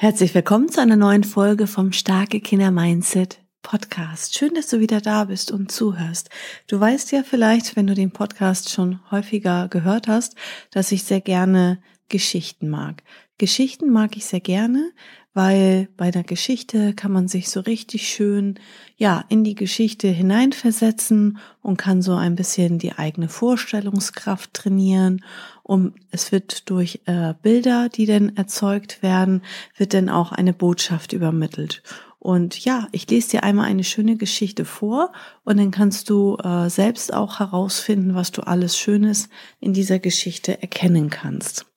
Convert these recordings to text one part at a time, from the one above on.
Herzlich willkommen zu einer neuen Folge vom Starke Kinder Mindset Podcast. Schön, dass du wieder da bist und zuhörst. Du weißt ja vielleicht, wenn du den Podcast schon häufiger gehört hast, dass ich sehr gerne Geschichten mag. Geschichten mag ich sehr gerne, weil bei der Geschichte kann man sich so richtig schön, ja, in die Geschichte hineinversetzen und kann so ein bisschen die eigene Vorstellungskraft trainieren. Und es wird durch äh, Bilder, die dann erzeugt werden, wird dann auch eine Botschaft übermittelt. Und ja, ich lese dir einmal eine schöne Geschichte vor und dann kannst du äh, selbst auch herausfinden, was du alles Schönes in dieser Geschichte erkennen kannst.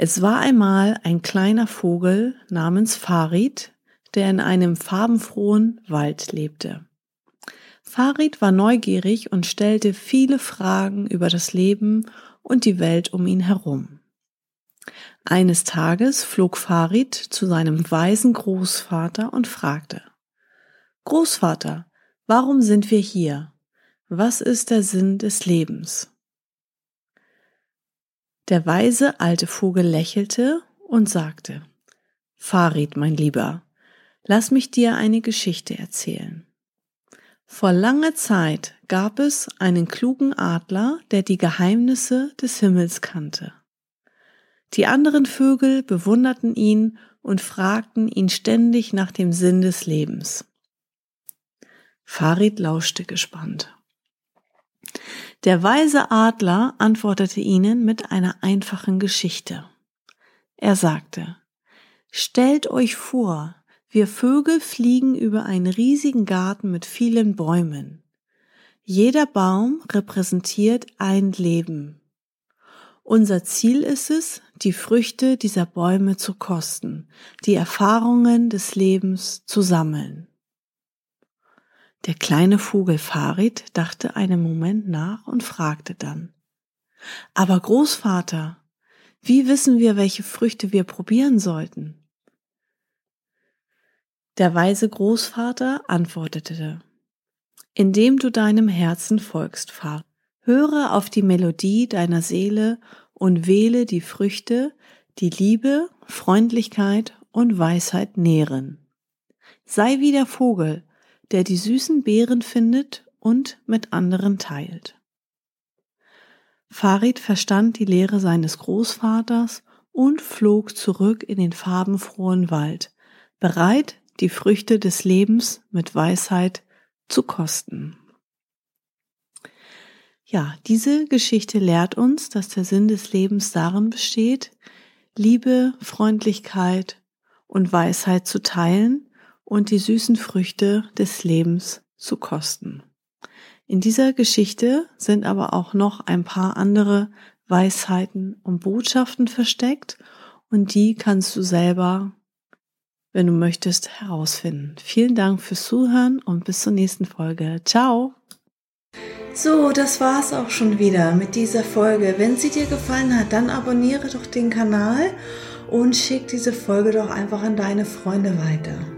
Es war einmal ein kleiner Vogel namens Farid, der in einem farbenfrohen Wald lebte. Farid war neugierig und stellte viele Fragen über das Leben und die Welt um ihn herum. Eines Tages flog Farid zu seinem weisen Großvater und fragte Großvater, warum sind wir hier? Was ist der Sinn des Lebens? Der weise alte Vogel lächelte und sagte, Farid, mein Lieber, lass mich dir eine Geschichte erzählen. Vor langer Zeit gab es einen klugen Adler, der die Geheimnisse des Himmels kannte. Die anderen Vögel bewunderten ihn und fragten ihn ständig nach dem Sinn des Lebens. Farid lauschte gespannt. Der weise Adler antwortete ihnen mit einer einfachen Geschichte. Er sagte, Stellt euch vor, wir Vögel fliegen über einen riesigen Garten mit vielen Bäumen. Jeder Baum repräsentiert ein Leben. Unser Ziel ist es, die Früchte dieser Bäume zu kosten, die Erfahrungen des Lebens zu sammeln. Der kleine Vogel Farid dachte einen Moment nach und fragte dann, aber Großvater, wie wissen wir, welche Früchte wir probieren sollten? Der weise Großvater antwortete, indem du deinem Herzen folgst, Fahr. Höre auf die Melodie deiner Seele und wähle die Früchte, die Liebe, Freundlichkeit und Weisheit nähren. Sei wie der Vogel, der die süßen Beeren findet und mit anderen teilt. Farid verstand die Lehre seines Großvaters und flog zurück in den farbenfrohen Wald, bereit, die Früchte des Lebens mit Weisheit zu kosten. Ja, diese Geschichte lehrt uns, dass der Sinn des Lebens darin besteht, Liebe, Freundlichkeit und Weisheit zu teilen und die süßen Früchte des Lebens zu kosten. In dieser Geschichte sind aber auch noch ein paar andere Weisheiten und Botschaften versteckt und die kannst du selber, wenn du möchtest, herausfinden. Vielen Dank fürs Zuhören und bis zur nächsten Folge. Ciao! So, das war's auch schon wieder mit dieser Folge. Wenn sie dir gefallen hat, dann abonniere doch den Kanal und schick diese Folge doch einfach an deine Freunde weiter.